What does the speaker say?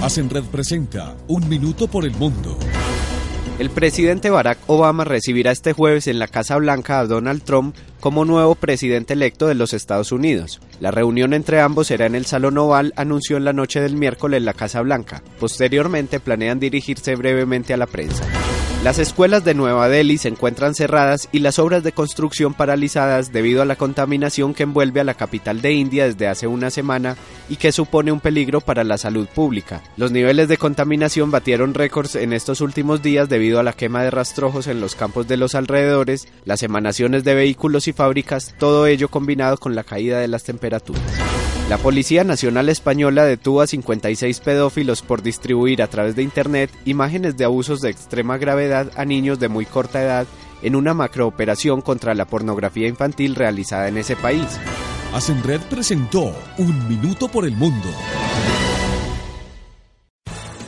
Red presenta Un Minuto por el Mundo. El presidente Barack Obama recibirá este jueves en la Casa Blanca a Donald Trump como nuevo presidente electo de los Estados Unidos. La reunión entre ambos será en el Salón Oval, anunció en la noche del miércoles la Casa Blanca. Posteriormente planean dirigirse brevemente a la prensa. Las escuelas de Nueva Delhi se encuentran cerradas y las obras de construcción paralizadas debido a la contaminación que envuelve a la capital de India desde hace una semana y que supone un peligro para la salud pública. Los niveles de contaminación batieron récords en estos últimos días debido a la quema de rastrojos en los campos de los alrededores, las emanaciones de vehículos y fábricas, todo ello combinado con la caída de las temperaturas. La Policía Nacional Española detuvo a 56 pedófilos por distribuir a través de Internet imágenes de abusos de extrema gravedad a niños de muy corta edad en una macrooperación contra la pornografía infantil realizada en ese país. Hacen Red presentó Un Minuto por el Mundo.